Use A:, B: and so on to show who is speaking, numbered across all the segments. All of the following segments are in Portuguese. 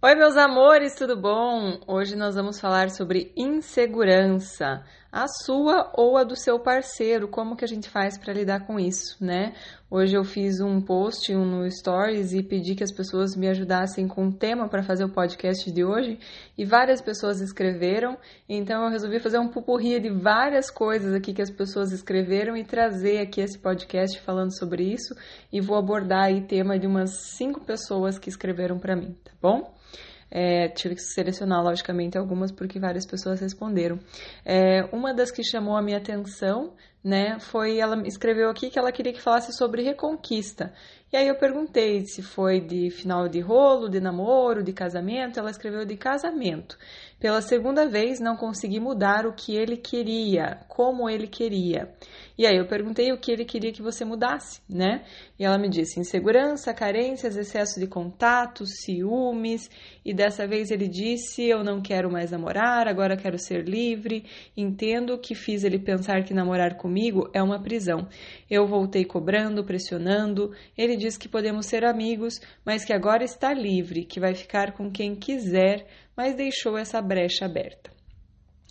A: Oi, meus amores, tudo bom? Hoje nós vamos falar sobre insegurança, a sua ou a do seu parceiro, como que a gente faz para lidar com isso, né? Hoje eu fiz um post no Stories e pedi que as pessoas me ajudassem com um tema para fazer o podcast de hoje e várias pessoas escreveram, então eu resolvi fazer um pupurri de várias coisas aqui que as pessoas escreveram e trazer aqui esse podcast falando sobre isso e vou abordar aí tema de umas cinco pessoas que escreveram para mim, tá bom? É, tive que selecionar, logicamente, algumas porque várias pessoas responderam. É, uma das que chamou a minha atenção, né, foi ela escreveu aqui que ela queria que falasse sobre reconquista. E aí eu perguntei se foi de final de rolo, de namoro, de casamento. Ela escreveu de casamento. Pela segunda vez não consegui mudar o que ele queria, como ele queria. E aí eu perguntei o que ele queria que você mudasse, né? E ela me disse insegurança, carências, excesso de contato, ciúmes. E dessa vez ele disse: Eu não quero mais namorar, agora quero ser livre. Entendo que fiz ele pensar que namorar comigo é uma prisão. Eu voltei cobrando, pressionando. Ele diz que podemos ser amigos, mas que agora está livre, que vai ficar com quem quiser, mas deixou essa brecha aberta.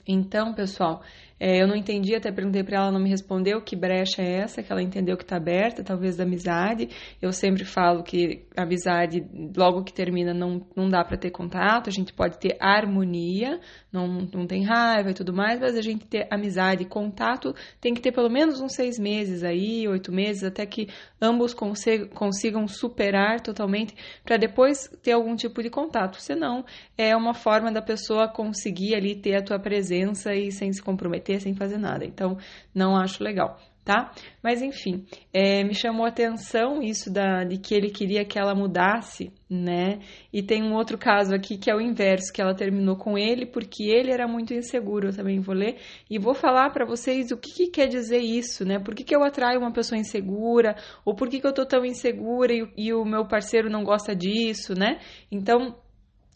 A: Então, pessoal, é, eu não entendi, até perguntei para ela, não me respondeu que brecha é essa, que ela entendeu que está aberta, talvez da amizade. Eu sempre falo que a amizade, logo que termina, não, não dá para ter contato, a gente pode ter harmonia, não, não tem raiva e tudo mais, mas a gente ter amizade contato tem que ter pelo menos uns seis meses aí, oito meses, até que ambos consigam superar totalmente, para depois ter algum tipo de contato. Senão, é uma forma da pessoa conseguir ali ter a tua presença e sem se comprometer sem fazer nada. Então, não acho legal, tá? Mas enfim, é, me chamou a atenção isso da, de que ele queria que ela mudasse, né? E tem um outro caso aqui que é o inverso, que ela terminou com ele porque ele era muito inseguro. Eu também vou ler e vou falar para vocês o que, que, quer dizer isso, né? Por que, que eu atraio uma pessoa insegura? Ou por que, que eu tô tão insegura e, e o meu parceiro não gosta disso, né? Então,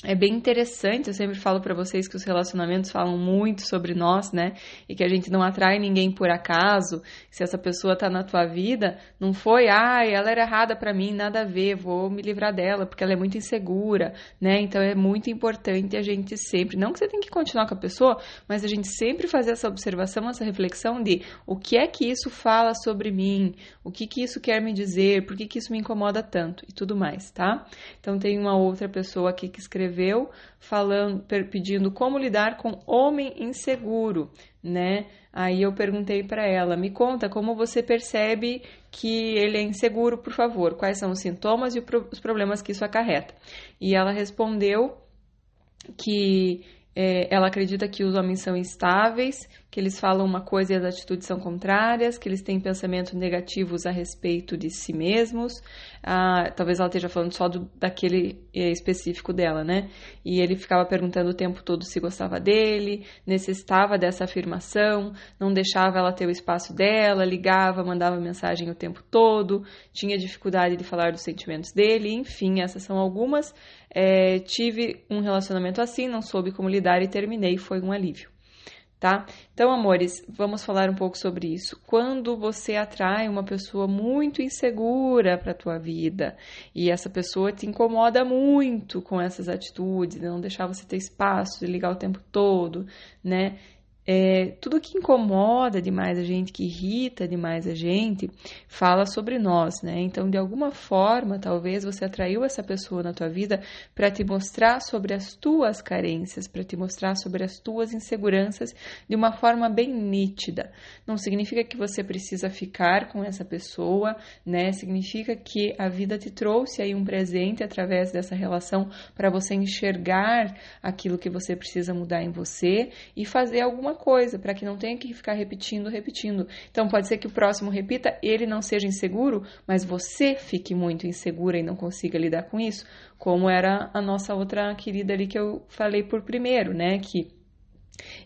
A: é bem interessante, eu sempre falo para vocês que os relacionamentos falam muito sobre nós, né? E que a gente não atrai ninguém por acaso. Se essa pessoa tá na tua vida, não foi, ah, ela era errada para mim, nada a ver, vou me livrar dela, porque ela é muito insegura, né? Então é muito importante a gente sempre, não que você tem que continuar com a pessoa, mas a gente sempre fazer essa observação, essa reflexão de o que é que isso fala sobre mim, o que que isso quer me dizer, por que que isso me incomoda tanto e tudo mais, tá? Então tem uma outra pessoa aqui que escreveu escreveu falando, pedindo como lidar com homem inseguro, né? Aí eu perguntei para ela: "Me conta como você percebe que ele é inseguro, por favor. Quais são os sintomas e os problemas que isso acarreta?" E ela respondeu que é, ela acredita que os homens são instáveis, que eles falam uma coisa e as atitudes são contrárias, que eles têm pensamentos negativos a respeito de si mesmos. Ah, talvez ela esteja falando só do, daquele é, específico dela, né? E ele ficava perguntando o tempo todo se gostava dele, necessitava dessa afirmação, não deixava ela ter o espaço dela, ligava, mandava mensagem o tempo todo, tinha dificuldade de falar dos sentimentos dele, enfim, essas são algumas. É, tive um relacionamento assim, não soube como lidar e terminei, foi um alívio tá? Então, amores, vamos falar um pouco sobre isso. Quando você atrai uma pessoa muito insegura para a tua vida e essa pessoa te incomoda muito com essas atitudes, não deixar você ter espaço de ligar o tempo todo, né? É, tudo que incomoda demais a gente, que irrita demais a gente, fala sobre nós, né? Então, de alguma forma, talvez você atraiu essa pessoa na tua vida para te mostrar sobre as tuas carências, para te mostrar sobre as tuas inseguranças de uma forma bem nítida. Não significa que você precisa ficar com essa pessoa, né? Significa que a vida te trouxe aí um presente através dessa relação para você enxergar aquilo que você precisa mudar em você e fazer alguma coisa, para que não tenha que ficar repetindo, repetindo. Então pode ser que o próximo repita, ele não seja inseguro, mas você fique muito insegura e não consiga lidar com isso, como era a nossa outra querida ali que eu falei por primeiro, né, que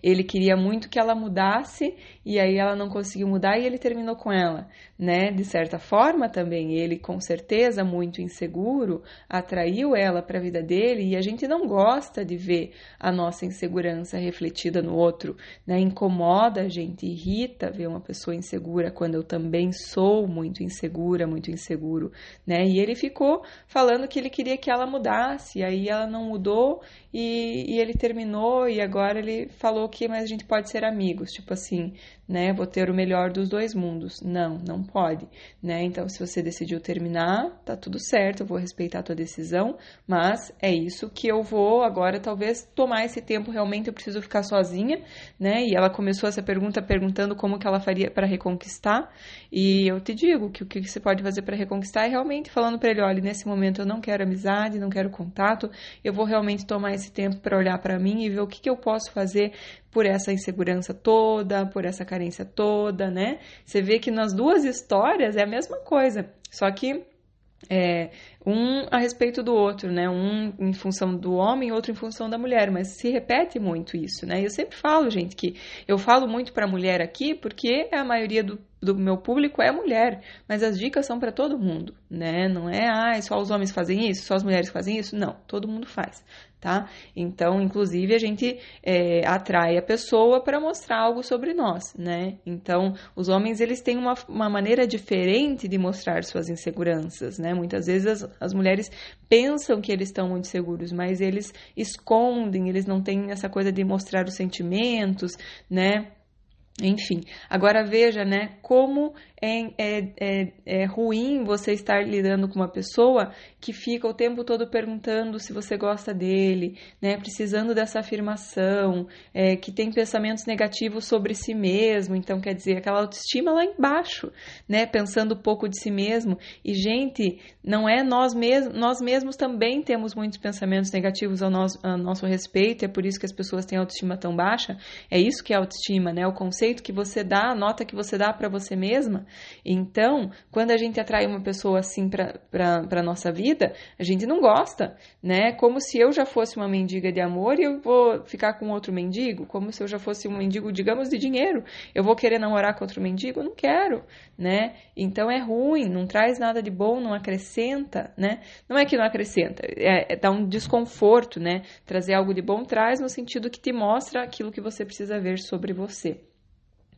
A: Ele queria muito que ela mudasse e aí ela não conseguiu mudar e ele terminou com ela, né? De certa forma também, ele com certeza muito inseguro atraiu ela para a vida dele e a gente não gosta de ver a nossa insegurança refletida no outro, né? Incomoda a gente, irrita ver uma pessoa insegura quando eu também sou muito insegura, muito inseguro, né? E ele ficou falando que ele queria que ela mudasse, e aí ela não mudou e, e ele terminou e agora ele falou que mas a gente pode ser amigos, tipo assim, né? Vou ter o melhor dos dois mundos. Não, não pode, né? Então, se você decidiu terminar, tá tudo certo, eu vou respeitar a tua decisão, mas é isso que eu vou agora talvez tomar esse tempo realmente eu preciso ficar sozinha, né? E ela começou essa pergunta perguntando como que ela faria para reconquistar, e eu te digo que o que você pode fazer para reconquistar é realmente falando para ele, olha, nesse momento eu não quero amizade, não quero contato, eu vou realmente tomar esse tempo para olhar para mim e ver o que, que eu posso fazer por essa insegurança toda, por essa carência toda, né? Você vê que nas duas histórias é a mesma coisa, só que é, um a respeito do outro, né? Um em função do homem, outro em função da mulher, mas se repete muito isso, né? Eu sempre falo, gente, que eu falo muito para mulher aqui porque a maioria do, do meu público é mulher, mas as dicas são para todo mundo, né? Não é, ah, só os homens fazem isso, só as mulheres fazem isso, não, todo mundo faz, tá? Então, inclusive, a gente é, atrai a pessoa para mostrar algo sobre nós, né? Então, os homens, eles têm uma, uma maneira diferente de mostrar suas inseguranças, né? Muitas vezes as, as mulheres pensam que eles estão muito seguros, mas eles escondem, eles não têm essa coisa de mostrar os sentimentos, né? Enfim, agora veja, né, como é, é, é, é, ruim você estar lidando com uma pessoa que fica o tempo todo perguntando se você gosta dele, né, precisando dessa afirmação, é, que tem pensamentos negativos sobre si mesmo, então quer dizer, aquela autoestima lá embaixo, né, pensando pouco de si mesmo. E, gente, não é nós mesmos, nós mesmos também temos muitos pensamentos negativos ao nosso, ao nosso respeito, é por isso que as pessoas têm autoestima tão baixa. É isso que é autoestima, né, o conceito que você dá, a nota que você dá para você mesma. Então, quando a gente atrai uma pessoa assim para nossa vida, a gente não gosta, né? Como se eu já fosse uma mendiga de amor e eu vou ficar com outro mendigo, como se eu já fosse um mendigo, digamos, de dinheiro. Eu vou querer namorar com outro mendigo? Não quero, né? Então é ruim, não traz nada de bom, não acrescenta, né? Não é que não acrescenta, é, é dá um desconforto, né? Trazer algo de bom traz no sentido que te mostra aquilo que você precisa ver sobre você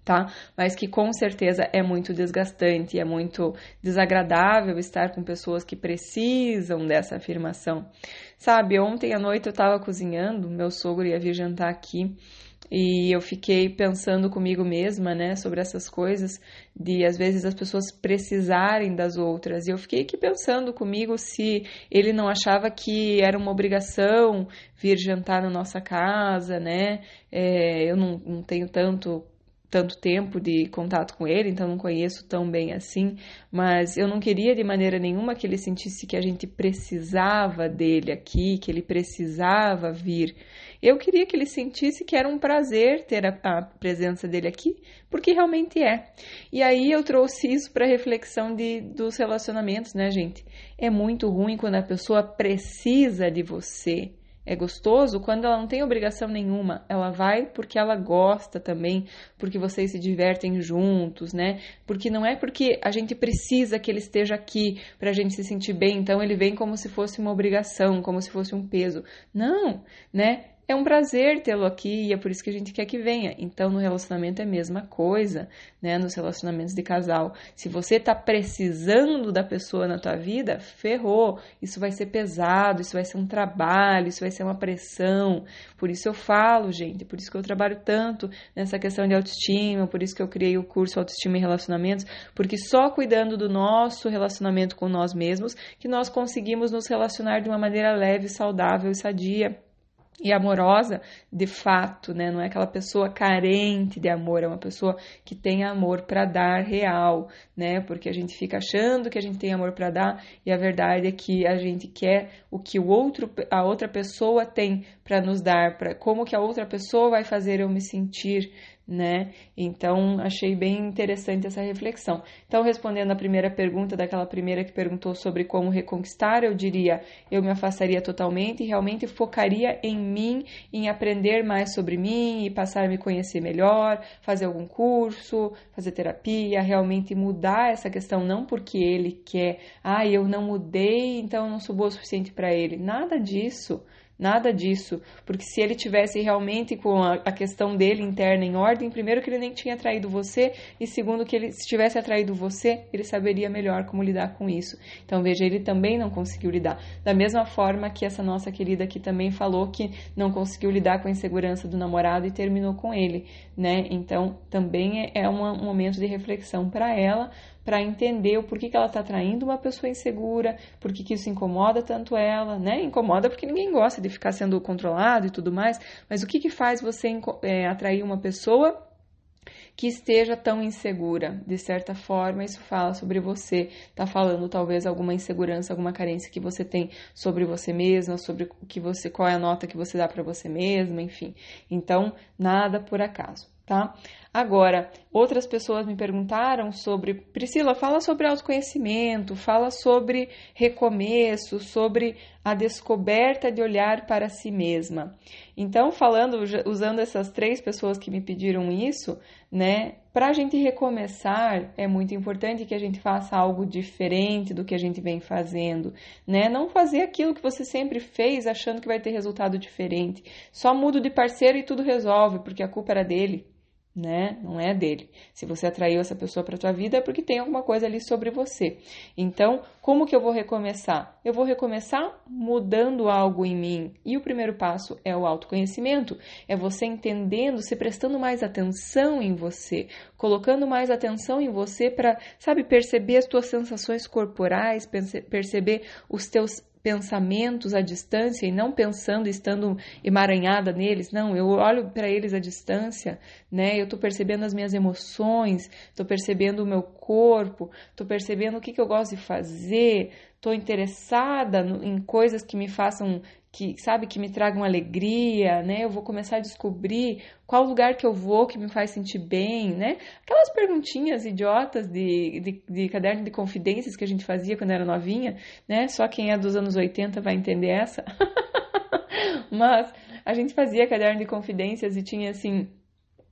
A: tá? Mas que com certeza é muito desgastante, é muito desagradável estar com pessoas que precisam dessa afirmação. Sabe, ontem à noite eu estava cozinhando, meu sogro ia vir jantar aqui. E eu fiquei pensando comigo mesma, né, sobre essas coisas, de às vezes as pessoas precisarem das outras. E eu fiquei aqui pensando comigo se ele não achava que era uma obrigação vir jantar na nossa casa, né? É, eu não, não tenho tanto tanto tempo de contato com ele, então não conheço tão bem assim, mas eu não queria de maneira nenhuma que ele sentisse que a gente precisava dele aqui, que ele precisava vir. Eu queria que ele sentisse que era um prazer ter a, a presença dele aqui, porque realmente é. E aí eu trouxe isso para reflexão de, dos relacionamentos, né, gente? É muito ruim quando a pessoa precisa de você é gostoso quando ela não tem obrigação nenhuma. Ela vai porque ela gosta também, porque vocês se divertem juntos, né? Porque não é porque a gente precisa que ele esteja aqui para a gente se sentir bem, então ele vem como se fosse uma obrigação, como se fosse um peso. Não, né? É um prazer tê-lo aqui e é por isso que a gente quer que venha. Então, no relacionamento é a mesma coisa, né? Nos relacionamentos de casal. Se você tá precisando da pessoa na tua vida, ferrou. Isso vai ser pesado, isso vai ser um trabalho, isso vai ser uma pressão. Por isso eu falo, gente, por isso que eu trabalho tanto nessa questão de autoestima, por isso que eu criei o curso Autoestima e Relacionamentos, porque só cuidando do nosso relacionamento com nós mesmos que nós conseguimos nos relacionar de uma maneira leve, saudável e sadia e amorosa de fato, né? Não é aquela pessoa carente de amor, é uma pessoa que tem amor para dar real, né? Porque a gente fica achando que a gente tem amor para dar e a verdade é que a gente quer o que o outro, a outra pessoa tem para nos dar, para como que a outra pessoa vai fazer eu me sentir, né? Então, achei bem interessante essa reflexão. Então, respondendo a primeira pergunta daquela primeira que perguntou sobre como reconquistar, eu diria, eu me afastaria totalmente e realmente focaria em mim, em aprender mais sobre mim e passar a me conhecer melhor, fazer algum curso, fazer terapia, realmente mudar essa questão não porque ele quer, ah, eu não mudei, então eu não sou boa o suficiente para ele. Nada disso. Nada disso, porque se ele tivesse realmente com a, a, questão dele interna em ordem, primeiro que ele nem tinha atraído você, e segundo que ele se tivesse atraído você, ele saberia melhor como lidar com isso. Então veja, ele também não conseguiu lidar. Da mesma forma que essa nossa querida aqui também falou que não conseguiu lidar com a insegurança do namorado e terminou com ele, né? Então também é, é um momento de reflexão para ela para entender o porquê que ela está atraindo uma pessoa insegura, por que isso incomoda tanto ela, né? Incomoda porque ninguém gosta de ficar sendo controlado e tudo mais, mas o que, que faz você é, atrair uma pessoa que esteja tão insegura. De certa forma, isso fala sobre você. Está falando talvez alguma insegurança, alguma carência que você tem sobre você mesma, sobre o que você, qual é a nota que você dá para você mesma, enfim. Então, nada por acaso tá? Agora, outras pessoas me perguntaram sobre, Priscila, fala sobre autoconhecimento, fala sobre recomeço, sobre a descoberta de olhar para si mesma. Então, falando, usando essas três pessoas que me pediram isso, né, para a gente recomeçar, é muito importante que a gente faça algo diferente do que a gente vem fazendo, né? Não fazer aquilo que você sempre fez achando que vai ter resultado diferente. Só mudo de parceiro e tudo resolve, porque a culpa era dele né? Não é dele. Se você atraiu essa pessoa para tua vida é porque tem alguma coisa ali sobre você. Então, como que eu vou recomeçar? Eu vou recomeçar mudando algo em mim. E o primeiro passo é o autoconhecimento. É você entendendo, se prestando mais atenção em você, colocando mais atenção em você para, sabe, perceber as tuas sensações corporais, perceber os teus pensamentos à distância e não pensando estando emaranhada neles, não, eu olho para eles à distância, né? Eu estou percebendo as minhas emoções, estou percebendo o meu corpo, estou percebendo o que, que eu gosto de fazer, estou interessada em coisas que me façam que sabe que me tragam alegria, né? Eu vou começar a descobrir qual lugar que eu vou que me faz sentir bem, né? Aquelas perguntinhas idiotas de, de, de, caderno de confidências que a gente fazia quando era novinha, né? Só quem é dos anos 80 vai entender essa. Mas a gente fazia caderno de confidências e tinha assim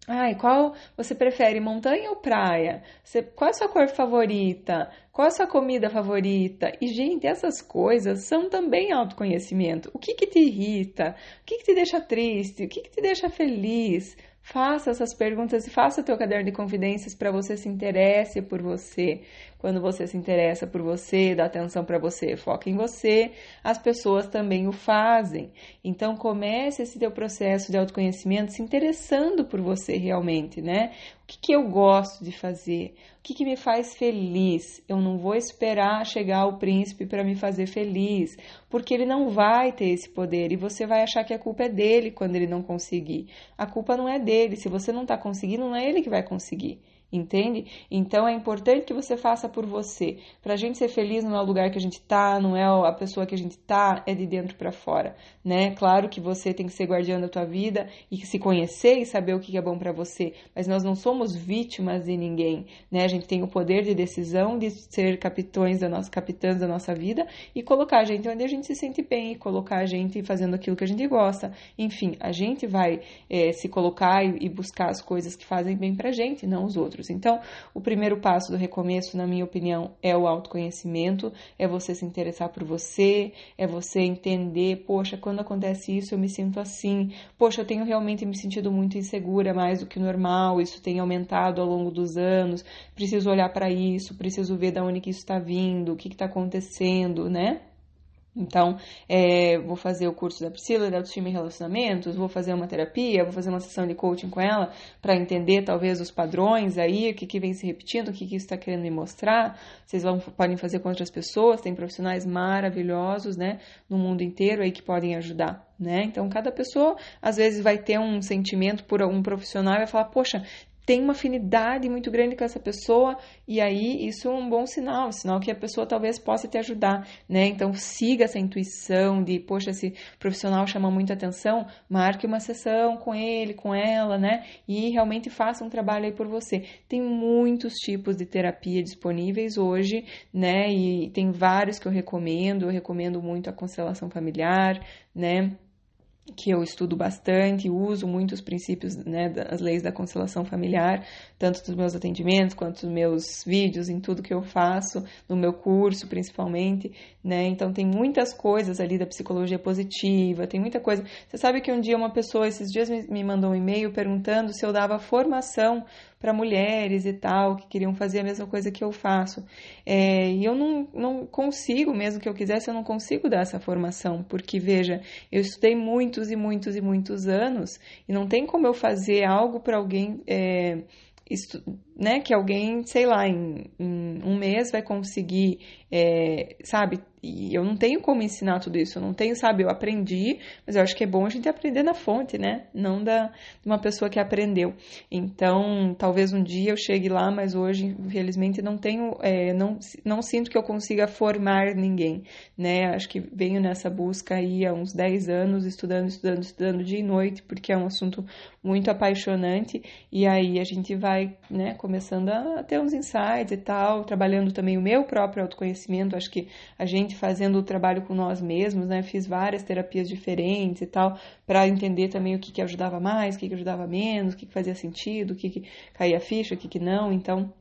A: Ai, qual você prefere, montanha ou praia? Você, qual é a sua cor favorita? Qual é a sua comida favorita? E, gente, essas coisas são também autoconhecimento. O que, que te irrita? O que, que te deixa triste? O que, que te deixa feliz? Faça essas perguntas e faça o teu caderno de confidências para você se interesse por você. Quando você se interessa por você, dá atenção para você, foca em você, as pessoas também o fazem. Então comece esse teu processo de autoconhecimento se interessando por você realmente, né? O que, que eu gosto de fazer? O que, que me faz feliz? Eu não vou esperar chegar o príncipe para me fazer feliz, porque ele não vai ter esse poder e você vai achar que a culpa é dele quando ele não conseguir. A culpa não é dele. Se você não está conseguindo, não é ele que vai conseguir entende? Então é importante que você faça por você. Para a gente ser feliz não é o lugar que a gente tá, não é a pessoa que a gente tá, é de dentro para fora, né? Claro que você tem que ser guardião da tua vida e se conhecer e saber o que é bom para você, mas nós não somos vítimas de ninguém, né? A gente tem o poder de decisão de ser capitães da nossa capitãs da nossa vida e colocar a gente onde a gente se sente bem, colocar a gente fazendo aquilo que a gente gosta. Enfim, a gente vai é, se colocar e, e buscar as coisas que fazem bem pra gente, não os outros outros. Então, o primeiro passo do recomeço, na minha opinião, é o autoconhecimento, é você se interessar por você, é você entender, poxa, quando acontece isso eu me sinto assim, poxa, eu tenho realmente me sentido muito insegura mais do que normal, isso tem aumentado ao longo dos anos, preciso olhar para isso, preciso ver de onde que isso está vindo, o que está acontecendo, né? Então, é, vou fazer o curso da Priscila de autoestima e relacionamentos, vou fazer uma terapia, vou fazer uma sessão de coaching com ela para entender talvez os padrões aí, o que, que vem se repetindo, o que, que isso está querendo me mostrar. Vocês vão, podem fazer com outras pessoas, tem profissionais maravilhosos, né, no mundo inteiro aí que podem ajudar, né? Então, cada pessoa às vezes vai ter um sentimento por algum profissional e vai falar, poxa, tem uma afinidade muito grande com essa pessoa e aí isso é um bom sinal, sinal que a pessoa talvez possa te ajudar, né? Então siga essa intuição de, poxa, esse profissional chama muita atenção, marque uma sessão com ele, com ela, né? E realmente faça um trabalho aí por você. Tem muitos tipos de terapia disponíveis hoje, né? E tem vários que eu recomendo, eu recomendo muito a constelação familiar, né? Que eu estudo bastante, uso muitos princípios, né, das leis da constelação familiar, tanto dos meus atendimentos quanto dos meus vídeos, em tudo que eu faço, no meu curso principalmente, né? Então tem muitas coisas ali da psicologia positiva, tem muita coisa. Você sabe que um dia uma pessoa esses dias me mandou um e-mail perguntando se eu dava formação para mulheres e tal, que queriam fazer a mesma coisa que eu faço. É, e eu não, não consigo, mesmo que eu quisesse, eu não consigo dar essa formação, porque veja, eu estudei muitos e muitos e muitos anos e não tem como eu fazer algo para alguém. É, né, que alguém, sei lá, em, em um mês vai conseguir, é, sabe, e eu não tenho como ensinar tudo isso, eu não tenho, sabe, eu aprendi, mas eu acho que é bom a gente aprender na fonte, né? Não da de uma pessoa que aprendeu. Então, talvez um dia eu chegue lá, mas hoje, infelizmente, não tenho, é, não, não sinto que eu consiga formar ninguém, né? Acho que venho nessa busca aí há uns 10 anos, estudando, estudando, estudando dia e noite, porque é um assunto muito apaixonante, e aí a gente vai, né, começando a ter uns insights e tal, trabalhando também o meu próprio autoconhecimento, acho que a gente fazendo o trabalho com nós mesmos, né? Fiz várias terapias diferentes e tal, para entender também o que, que ajudava mais, o que, que ajudava menos, o que, que fazia sentido, o que, que caía ficha, o que, que não. Então,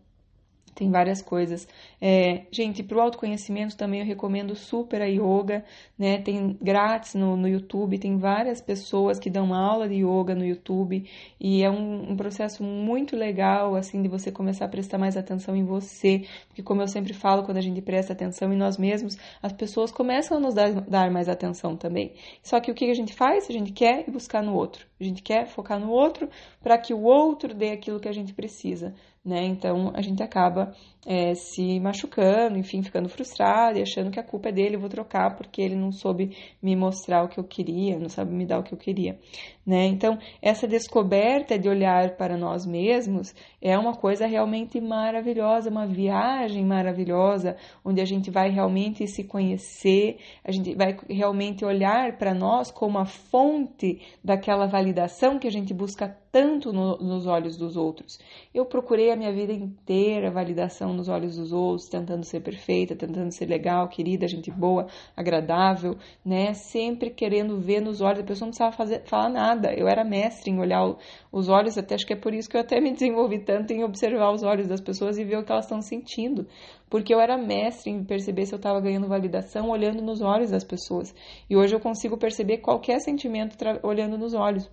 A: tem várias coisas. É, gente, para o autoconhecimento também eu recomendo super a yoga, né? Tem grátis no, no YouTube, tem várias pessoas que dão aula de yoga no YouTube e é um, um, processo muito legal, assim, de você começar a prestar mais atenção em você, porque como eu sempre falo, quando a gente presta atenção em nós mesmos, as pessoas começam a nos dar, dar mais atenção também. Só que o que a gente faz? A gente quer buscar no outro. A gente quer focar no outro para que o outro dê aquilo que a gente precisa né? Então a gente acaba é, se machucando, enfim, ficando frustrado e achando que a culpa é dele, eu vou trocar porque ele não soube me mostrar o que eu queria, não sabe me dar o que eu queria, né? Então essa descoberta de olhar para nós mesmos é uma coisa realmente maravilhosa, uma viagem maravilhosa, onde a gente vai realmente se conhecer, a gente vai realmente olhar para nós como a fonte daquela validação que a gente busca tanto no, nos olhos dos outros. Eu procurei a minha vida inteira validação nos olhos dos outros, tentando ser perfeita, tentando ser legal, querida, gente boa, agradável, né? Sempre querendo ver nos olhos, a pessoa não precisava fazer, falar nada. Eu era mestre em olhar os olhos, até acho que é por isso que eu até me desenvolvi tanto em observar os olhos das pessoas e ver o que elas estão sentindo. Porque eu era mestre em perceber se eu estava ganhando validação olhando nos olhos das pessoas. E hoje eu consigo perceber qualquer sentimento olhando nos olhos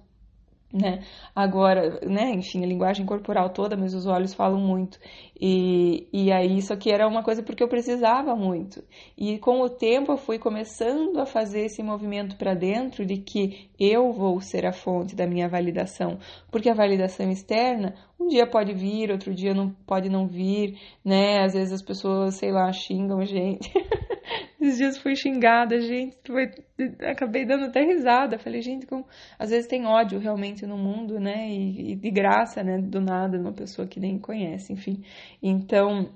A: né? Agora, né, enfim, a linguagem corporal toda, mas os olhos falam muito. E, e aí isso aqui era uma coisa porque eu precisava muito. E com o tempo eu fui começando a fazer esse movimento para dentro de que eu vou ser a fonte da minha validação, porque a validação externa um dia pode vir, outro dia não pode não vir, né? Às vezes as pessoas, sei lá, xingam gente. Esses dias fui xingada, gente, foi, acabei dando até risada. Falei, gente, como, às vezes tem ódio realmente no mundo, né? E, e de graça, né? Do nada, uma pessoa que nem conhece, enfim. Então,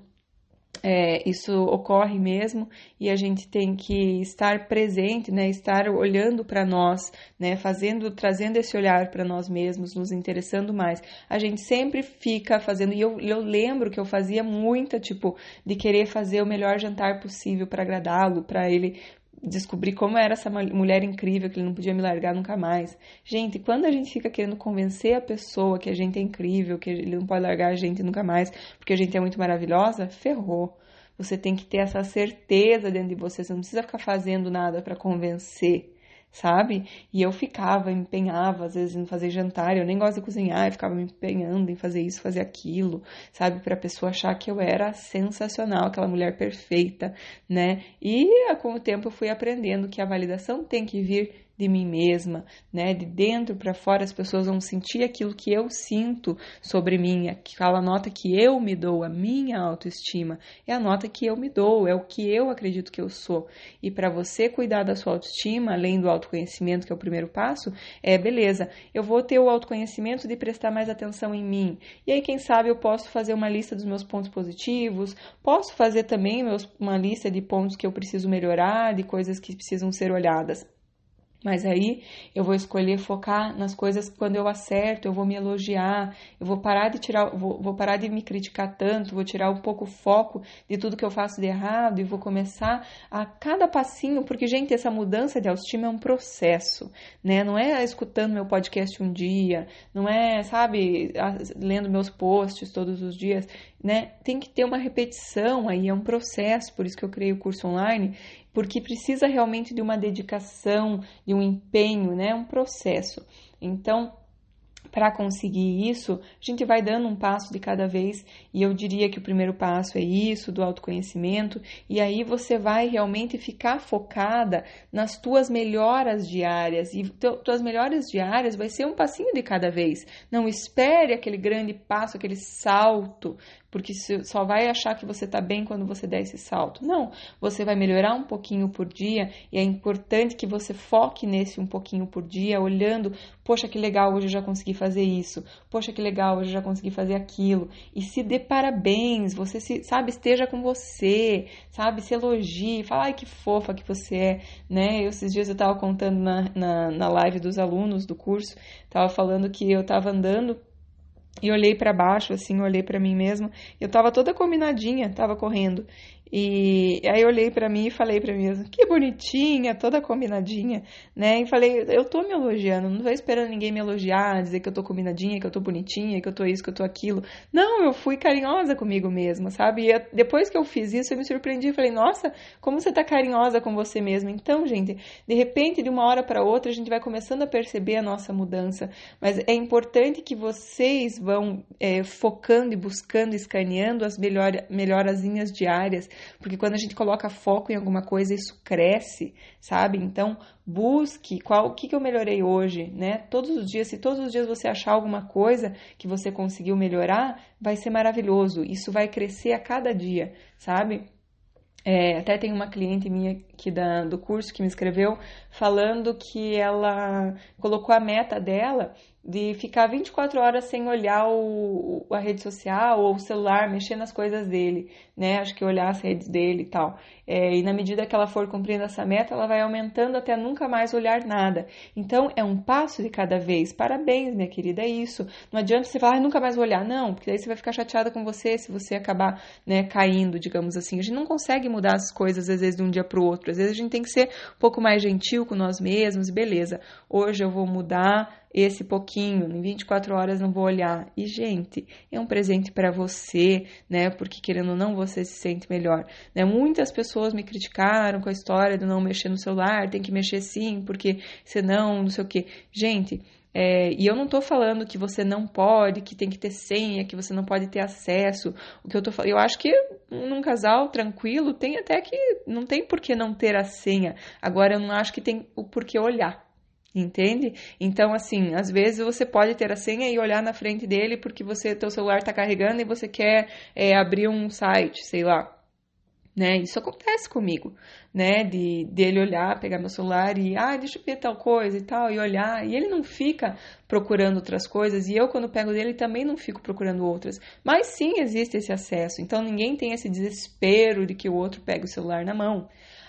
A: é, isso ocorre mesmo e a gente tem que estar presente, né, estar olhando para nós, né, fazendo, trazendo esse olhar para nós mesmos, nos interessando mais. A gente sempre fica fazendo e eu, eu lembro que eu fazia muita tipo de querer fazer o melhor jantar possível para agradá-lo, para ele descobrir como era essa mulher incrível que ele não podia me largar nunca mais. Gente, quando a gente fica querendo convencer a pessoa que a gente é incrível, que ele não pode largar a gente nunca mais, porque a gente é muito maravilhosa, ferrou. Você tem que ter essa certeza dentro de você, você não precisa ficar fazendo nada para convencer sabe? E eu ficava, empenhava, às vezes, em fazer jantar. Eu nem gosto de cozinhar, eu ficava me empenhando em fazer isso, fazer aquilo, sabe? Para a pessoa achar que eu era sensacional, aquela mulher perfeita, né? E com o tempo eu fui aprendendo que a validação tem que vir de mim mesma, né? De dentro para fora as pessoas vão sentir aquilo que eu sinto sobre mim, aquela nota que eu me dou, a minha autoestima, é a nota que eu me dou, é o que eu acredito que eu sou. E para você cuidar da sua autoestima, além do autoconhecimento, que é o primeiro passo, é beleza, eu vou ter o autoconhecimento de prestar mais atenção em mim. E aí, quem sabe, eu posso fazer uma lista dos meus pontos positivos, posso fazer também meus, uma lista de pontos que eu preciso melhorar, de coisas que precisam ser olhadas. Mas aí eu vou escolher focar nas coisas quando eu acerto, eu vou me elogiar, eu vou parar de tirar, vou, vou, parar de me criticar tanto, vou tirar um pouco o foco de tudo que eu faço de errado e vou começar a cada passinho, porque gente, essa mudança de autoestima é um processo, né? Não é escutando meu podcast um dia, não é, sabe, lendo meus posts todos os dias, né? Tem que ter uma repetição aí, é um processo, por isso que eu criei o curso online porque precisa realmente de uma dedicação, de um empenho, né? Um processo. Então, para conseguir isso, a gente vai dando um passo de cada vez, e eu diria que o primeiro passo é isso, do autoconhecimento, e aí você vai realmente ficar focada nas tuas melhoras diárias, e tuas melhoras diárias vai ser um passinho de cada vez. Não espere aquele grande passo, aquele salto, porque só vai achar que você está bem quando você der esse salto. Não, você vai melhorar um pouquinho por dia e é importante que você foque nesse um pouquinho por dia, olhando, poxa, que legal, hoje eu já consegui fazer isso, poxa, que legal, hoje eu já consegui fazer aquilo, e se dê parabéns, você se, sabe, esteja com você, sabe, se elogie, fala, ai, que fofa que você é, né? Eu, esses dias eu estava contando na, na, na live dos alunos do curso, estava falando que eu estava andando e olhei para baixo, assim, olhei para mim mesma. Eu tava toda combinadinha, tava correndo. E aí eu olhei para mim e falei para mim mesma, que bonitinha, toda combinadinha, né? E falei, eu tô me elogiando, não tô esperando ninguém me elogiar, dizer que eu tô combinadinha, que eu tô bonitinha, que eu tô isso, que eu tô aquilo. Não, eu fui carinhosa comigo mesma, sabe? E depois que eu fiz isso, eu me surpreendi e falei, nossa, como você tá carinhosa com você mesma. Então, gente, de repente, de uma hora para outra, a gente vai começando a perceber a nossa mudança, mas é importante que vocês vão é, focando e buscando, escaneando as melhor, melhorazinhas diárias porque quando a gente coloca foco em alguma coisa, isso cresce, sabe? Então, busque qual o que, que eu melhorei hoje, né? Todos os dias, se todos os dias você achar alguma coisa que você conseguiu melhorar, vai ser maravilhoso. Isso vai crescer a cada dia, sabe? É, até tem uma cliente minha aqui da, do curso que me escreveu falando que ela colocou a meta dela de ficar 24 horas sem olhar o, a rede social ou o celular, mexer nas coisas dele, né? Acho que olhar as redes dele e tal. É, e na medida que ela for cumprindo essa meta, ela vai aumentando até nunca mais olhar nada. Então, é um passo de cada vez. Parabéns, minha querida, é isso. Não adianta você falar, ah, nunca mais vou olhar. Não, porque aí você vai ficar chateada com você se você acabar né, caindo, digamos assim. A gente não consegue mudar as coisas, às vezes, de um dia para o outro. Às vezes, a gente tem que ser um pouco mais gentil com nós mesmos. Beleza, hoje eu vou mudar esse pouquinho, em 24 horas não vou olhar. E, gente, é um presente para você, né? Porque querendo ou não, você se sente melhor. Né? Muitas pessoas me criticaram com a história do não mexer no celular, tem que mexer sim, porque senão, não sei o quê. Gente, é, e eu não estou falando que você não pode, que tem que ter senha, que você não pode ter acesso. O que eu tô eu acho que num casal tranquilo tem até que não tem por que não ter a senha. Agora eu não acho que tem o porquê olhar entende? Então, assim, às vezes você pode ter a senha e olhar na frente dele porque você, teu celular está carregando e você quer é, abrir um site, sei lá. Né? Isso acontece comigo, né? De dele olhar, pegar meu celular e ah, deixa eu ver tal coisa e tal e olhar, e ele não fica procurando outras coisas e eu quando pego dele também não fico procurando outras. Mas sim existe esse acesso. Então ninguém tem esse desespero de que o outro pegue o celular na mão.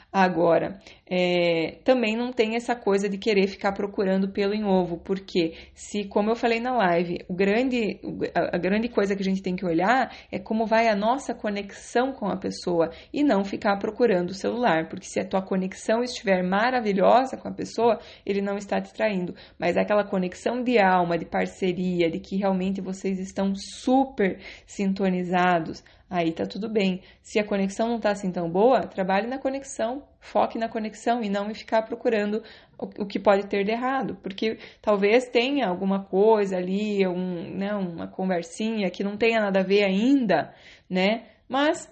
A: Agora, é, também não tem essa coisa de querer ficar procurando pelo em ovo, porque se, como eu falei na live, o grande, a grande coisa que a gente tem que olhar é como vai a nossa conexão com a pessoa e não ficar procurando o celular, porque se a tua conexão estiver maravilhosa com a pessoa, ele não está te traindo, mas aquela conexão de alma, de parceria, de que realmente vocês estão super sintonizados, aí tá tudo bem. Se a conexão não tá assim tão boa, trabalhe na conexão, foque na conexão e não me ficar procurando o, o que pode ter de errado, porque talvez tenha alguma coisa ali, um, né, uma conversinha que não tenha nada a ver ainda, né? Mas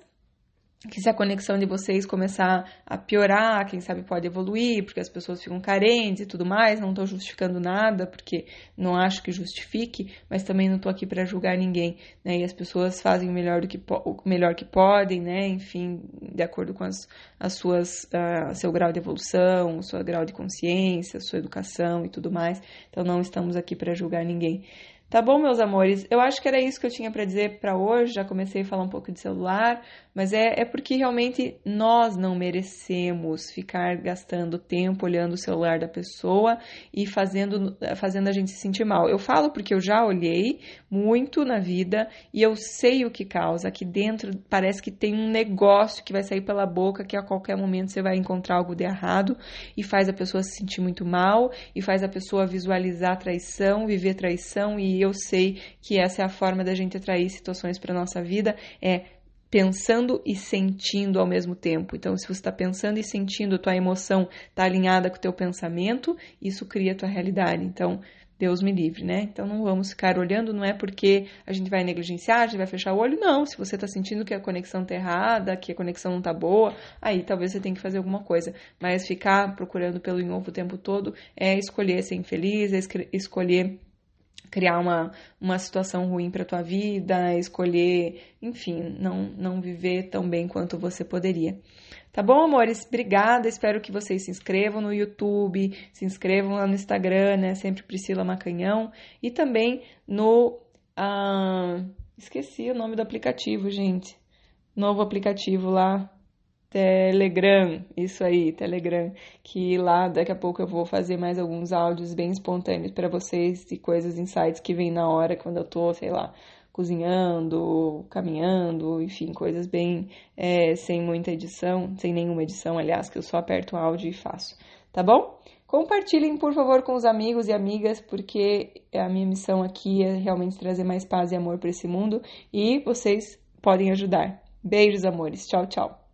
A: que se a conexão de vocês começar a piorar, quem sabe pode evoluir, porque as pessoas ficam carentes e tudo mais, não estou justificando nada, porque não acho que justifique, mas também não estou aqui para julgar ninguém, né? E as pessoas fazem o melhor do que o melhor que podem, né? Enfim, de acordo com as, as suas uh, seu grau de evolução, o seu grau de consciência, sua educação e tudo mais. Então não estamos aqui para julgar ninguém. Tá bom, meus amores? Eu acho que era isso que eu tinha para dizer para hoje. Já comecei a falar um pouco de celular, mas é, é porque realmente nós não merecemos ficar gastando tempo olhando o celular da pessoa e fazendo, fazendo a gente se sentir mal. Eu falo porque eu já olhei muito na vida e eu sei o que causa. Aqui dentro parece que tem um negócio que vai sair pela boca que a qualquer momento você vai encontrar algo de errado e faz a pessoa se sentir muito mal e faz a pessoa visualizar traição, viver traição e eu sei que essa é a forma da gente atrair situações para nossa vida é pensando e sentindo ao mesmo tempo. Então, se você está pensando e sentindo, tua emoção está alinhada com o teu pensamento, isso cria a tua realidade. Então, Deus me livre, né? Então não vamos ficar olhando, não é porque a gente vai negligenciar, a gente vai fechar o olho, não. Se você está sentindo que a conexão está errada, que a conexão não está boa, aí talvez você tenha que fazer alguma coisa. Mas ficar procurando pelo em o tempo todo é escolher ser infeliz, é escolher criar uma, uma situação ruim para tua vida, escolher, enfim, não, não viver tão bem quanto você poderia. Tá bom, amores? Obrigada. Espero que vocês se inscrevam no YouTube, se inscrevam lá no Instagram, né? Sempre Priscila Macanhão. E também no. Ah, esqueci o nome do aplicativo, gente. Novo aplicativo lá, Telegram, isso aí, Telegram, que lá daqui a pouco eu vou fazer mais alguns áudios bem espontâneos para vocês e coisas, insights que vêm na hora quando eu tô, sei lá, cozinhando, caminhando, enfim, coisas bem é, sem muita edição, sem nenhuma edição, aliás, que eu só aperto o áudio e faço, tá bom? Compartilhem, por favor, com os amigos e amigas, porque a minha missão aqui é realmente trazer mais paz e amor para esse mundo e vocês podem ajudar. Beijos, amores. Tchau, tchau.